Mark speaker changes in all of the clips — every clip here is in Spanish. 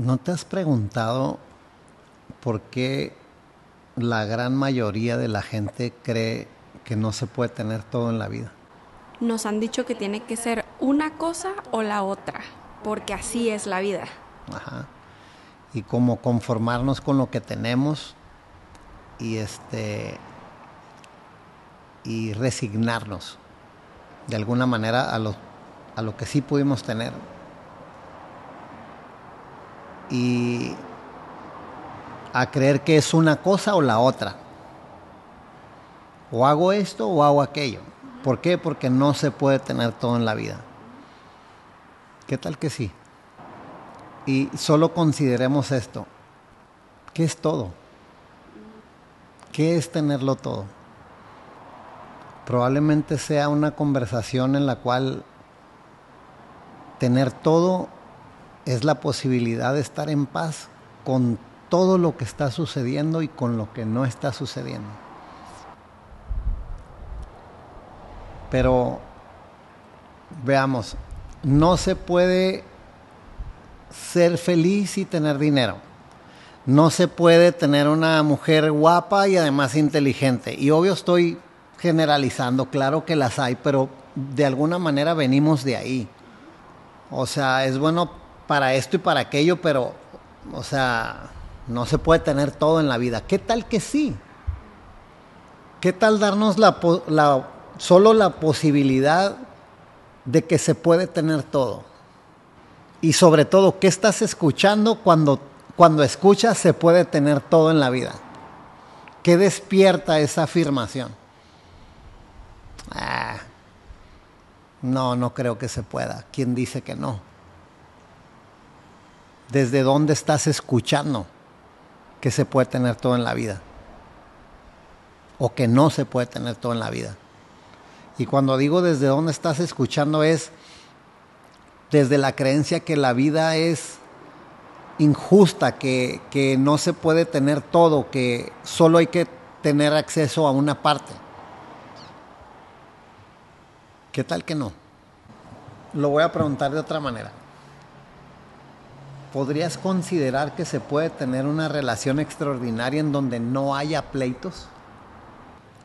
Speaker 1: ¿No te has preguntado por qué la gran mayoría de la gente cree que no se puede tener todo en la vida?
Speaker 2: Nos han dicho que tiene que ser una cosa o la otra, porque así es la vida.
Speaker 1: Ajá. Y como conformarnos con lo que tenemos y este y resignarnos de alguna manera a lo, a lo que sí pudimos tener. Y a creer que es una cosa o la otra. O hago esto o hago aquello. ¿Por qué? Porque no se puede tener todo en la vida. ¿Qué tal que sí? Y solo consideremos esto. ¿Qué es todo? ¿Qué es tenerlo todo? Probablemente sea una conversación en la cual tener todo es la posibilidad de estar en paz con todo lo que está sucediendo y con lo que no está sucediendo. Pero veamos, no se puede ser feliz y tener dinero. No se puede tener una mujer guapa y además inteligente. Y obvio estoy generalizando, claro que las hay, pero de alguna manera venimos de ahí. O sea, es bueno para esto y para aquello, pero, o sea, no se puede tener todo en la vida. ¿Qué tal que sí? ¿Qué tal darnos la, solo la posibilidad de que se puede tener todo? Y sobre todo, ¿qué estás escuchando cuando, cuando escuchas se puede tener todo en la vida? ¿Qué despierta esa afirmación? Ah, no, no creo que se pueda. ¿Quién dice que no? Desde dónde estás escuchando que se puede tener todo en la vida o que no se puede tener todo en la vida. Y cuando digo desde dónde estás escuchando es desde la creencia que la vida es injusta, que, que no se puede tener todo, que solo hay que tener acceso a una parte. ¿Qué tal que no? Lo voy a preguntar de otra manera. ¿Podrías considerar que se puede tener una relación extraordinaria en donde no haya pleitos?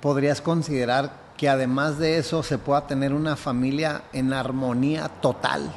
Speaker 1: ¿Podrías considerar que además de eso se pueda tener una familia en armonía total?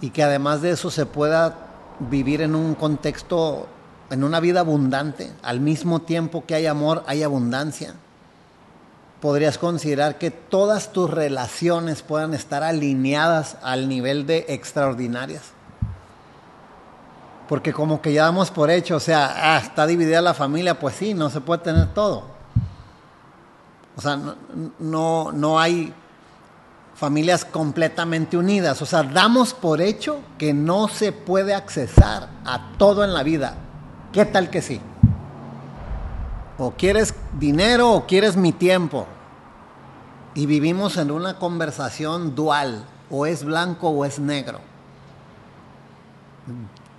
Speaker 1: Y que además de eso se pueda vivir en un contexto, en una vida abundante, al mismo tiempo que hay amor, hay abundancia podrías considerar que todas tus relaciones puedan estar alineadas al nivel de extraordinarias. Porque como que ya damos por hecho, o sea, ah, está dividida la familia, pues sí, no se puede tener todo. O sea, no, no, no hay familias completamente unidas. O sea, damos por hecho que no se puede accesar a todo en la vida. ¿Qué tal que sí? O quieres dinero o quieres mi tiempo. Y vivimos en una conversación dual. O es blanco o es negro.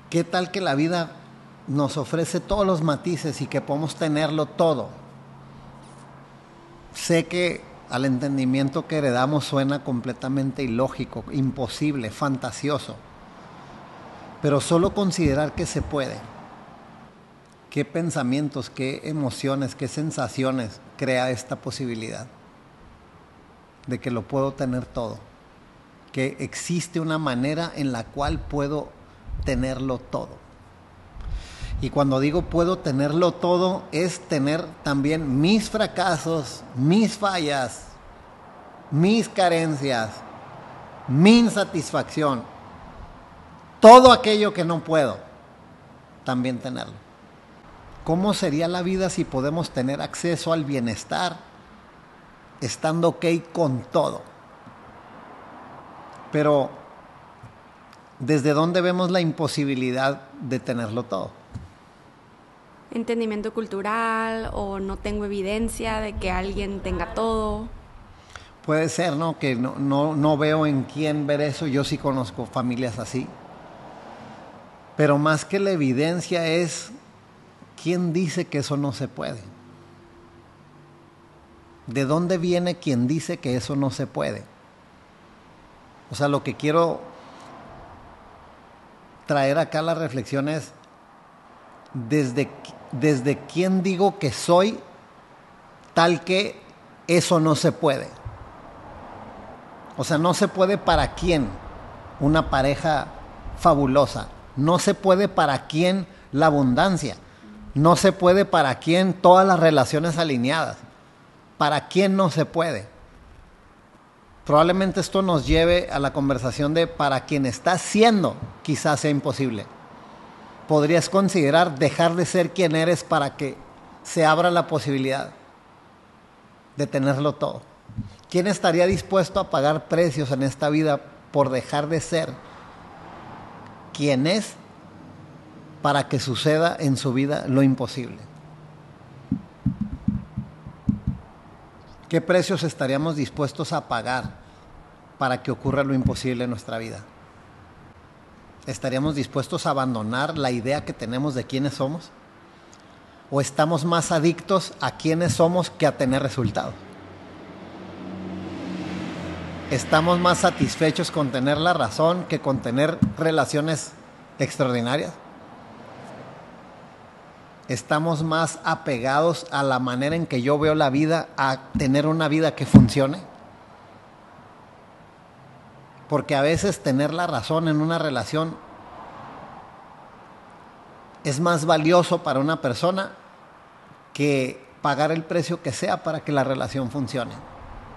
Speaker 1: ¿Qué tal que la vida nos ofrece todos los matices y que podemos tenerlo todo? Sé que al entendimiento que heredamos suena completamente ilógico, imposible, fantasioso. Pero solo considerar que se puede qué pensamientos, qué emociones, qué sensaciones crea esta posibilidad de que lo puedo tener todo, que existe una manera en la cual puedo tenerlo todo. Y cuando digo puedo tenerlo todo, es tener también mis fracasos, mis fallas, mis carencias, mi insatisfacción, todo aquello que no puedo, también tenerlo. ¿Cómo sería la vida si podemos tener acceso al bienestar estando ok con todo? Pero, ¿desde dónde vemos la imposibilidad de tenerlo todo?
Speaker 2: Entendimiento cultural o no tengo evidencia de que alguien tenga todo.
Speaker 1: Puede ser, ¿no? Que no, no, no veo en quién ver eso. Yo sí conozco familias así. Pero más que la evidencia es ¿quién dice que eso no se puede? ¿De dónde viene quien dice que eso no se puede? O sea, lo que quiero traer acá las reflexiones desde, desde quién digo que soy tal que eso no se puede. O sea, no se puede para quién una pareja fabulosa. No se puede para quién la abundancia. No se puede para quién todas las relaciones alineadas. ¿Para quién no se puede? Probablemente esto nos lleve a la conversación de para quien está siendo, quizás sea imposible. Podrías considerar dejar de ser quien eres para que se abra la posibilidad de tenerlo todo. ¿Quién estaría dispuesto a pagar precios en esta vida por dejar de ser quien es para que suceda en su vida lo imposible? ¿Qué precios estaríamos dispuestos a pagar para que ocurra lo imposible en nuestra vida? ¿Estaríamos dispuestos a abandonar la idea que tenemos de quiénes somos? ¿O estamos más adictos a quiénes somos que a tener resultados? ¿Estamos más satisfechos con tener la razón que con tener relaciones extraordinarias? Estamos más apegados a la manera en que yo veo la vida, a tener una vida que funcione. Porque a veces tener la razón en una relación es más valioso para una persona que pagar el precio que sea para que la relación funcione.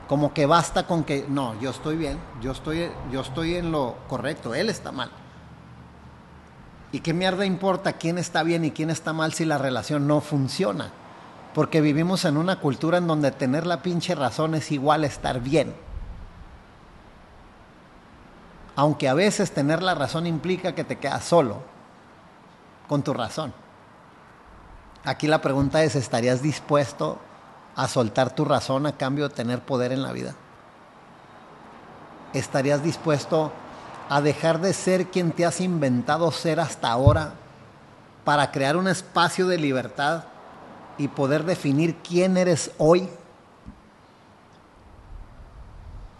Speaker 1: Como que basta con que, no, yo estoy bien, yo estoy, yo estoy en lo correcto, él está mal. ¿Y qué mierda importa quién está bien y quién está mal si la relación no funciona? Porque vivimos en una cultura en donde tener la pinche razón es igual a estar bien. Aunque a veces tener la razón implica que te quedas solo con tu razón. Aquí la pregunta es, ¿estarías dispuesto a soltar tu razón a cambio de tener poder en la vida? ¿Estarías dispuesto a dejar de ser quien te has inventado ser hasta ahora para crear un espacio de libertad y poder definir quién eres hoy.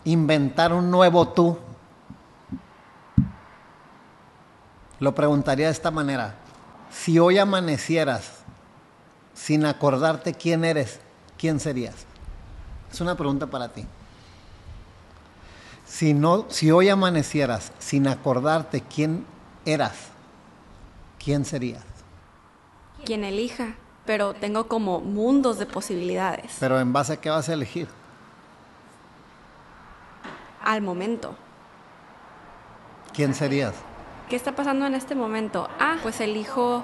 Speaker 1: Inventar un nuevo tú. Lo preguntaría de esta manera. Si hoy amanecieras sin acordarte quién eres, ¿quién serías? Es una pregunta para ti. Si, no, si hoy amanecieras sin acordarte quién eras, ¿quién serías?
Speaker 2: Quien elija, pero tengo como mundos de posibilidades.
Speaker 1: Pero en base a qué vas a elegir?
Speaker 2: Al momento.
Speaker 1: ¿Quién serías?
Speaker 2: ¿Qué está pasando en este momento? Ah, pues elijo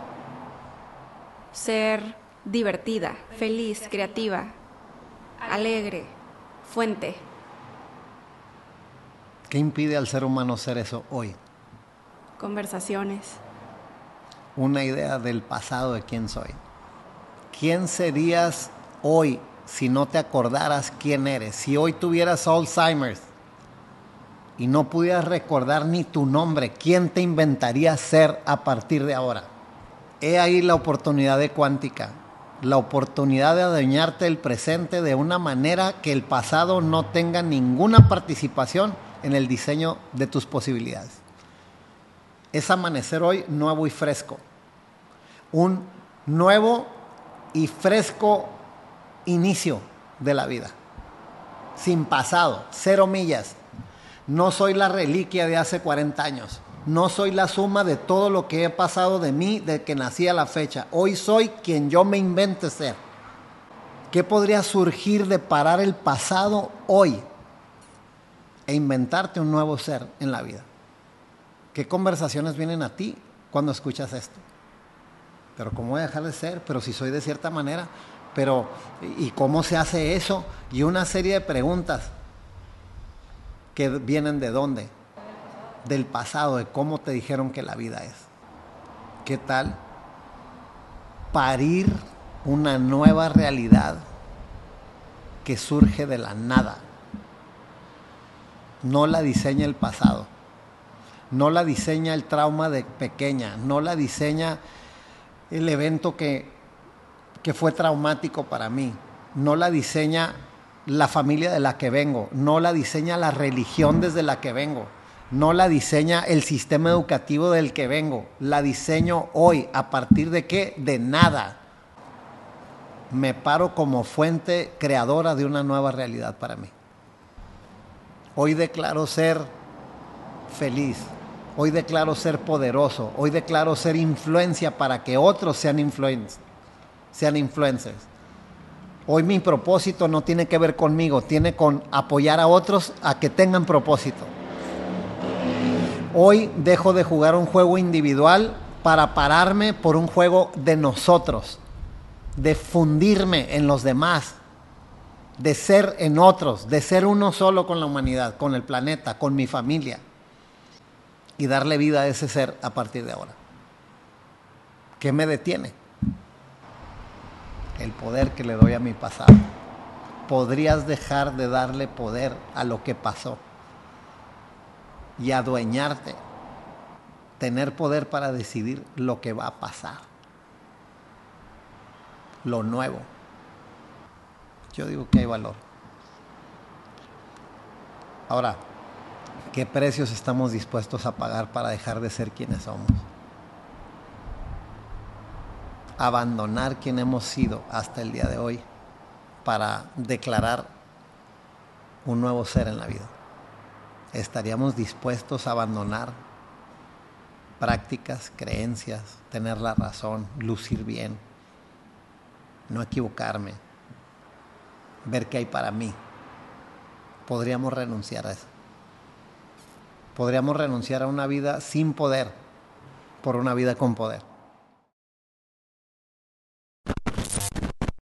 Speaker 2: ser divertida, feliz, creativa, alegre, fuente.
Speaker 1: ¿Qué impide al ser humano ser eso hoy?
Speaker 2: Conversaciones.
Speaker 1: Una idea del pasado de quién soy. ¿Quién serías hoy si no te acordaras quién eres? Si hoy tuvieras Alzheimer's y no pudieras recordar ni tu nombre, ¿quién te inventaría ser a partir de ahora? He ahí la oportunidad de cuántica, la oportunidad de adueñarte el presente de una manera que el pasado no tenga ninguna participación en el diseño de tus posibilidades. Es amanecer hoy nuevo y fresco. Un nuevo y fresco inicio de la vida. Sin pasado, cero millas. No soy la reliquia de hace 40 años. No soy la suma de todo lo que he pasado de mí de que nací a la fecha. Hoy soy quien yo me invente ser. ¿Qué podría surgir de parar el pasado hoy? E inventarte un nuevo ser en la vida. ¿Qué conversaciones vienen a ti cuando escuchas esto? Pero ¿cómo voy a dejar de ser? Pero si soy de cierta manera, pero ¿y cómo se hace eso? Y una serie de preguntas que vienen de dónde? Del pasado, de cómo te dijeron que la vida es. ¿Qué tal? Parir una nueva realidad que surge de la nada no la diseña el pasado, no la diseña el trauma de pequeña, no la diseña el evento que, que fue traumático para mí, no la diseña la familia de la que vengo, no la diseña la religión desde la que vengo, no la diseña el sistema educativo del que vengo, la diseño hoy. ¿A partir de qué? De nada. Me paro como fuente creadora de una nueva realidad para mí. Hoy declaro ser feliz. Hoy declaro ser poderoso. Hoy declaro ser influencia para que otros sean, sean influencers. Hoy mi propósito no tiene que ver conmigo, tiene con apoyar a otros a que tengan propósito. Hoy dejo de jugar un juego individual para pararme por un juego de nosotros, de fundirme en los demás, de ser en otros, de ser uno solo con la humanidad, con el planeta, con mi familia y darle vida a ese ser a partir de ahora. ¿Qué me detiene? el poder que le doy a mi pasado. Podrías dejar de darle poder a lo que pasó y adueñarte, tener poder para decidir lo que va a pasar, lo nuevo. Yo digo que hay valor. Ahora, ¿qué precios estamos dispuestos a pagar para dejar de ser quienes somos? abandonar quien hemos sido hasta el día de hoy para declarar un nuevo ser en la vida. ¿Estaríamos dispuestos a abandonar prácticas, creencias, tener la razón, lucir bien, no equivocarme, ver qué hay para mí? Podríamos renunciar a eso. Podríamos renunciar a una vida sin poder por una vida con poder.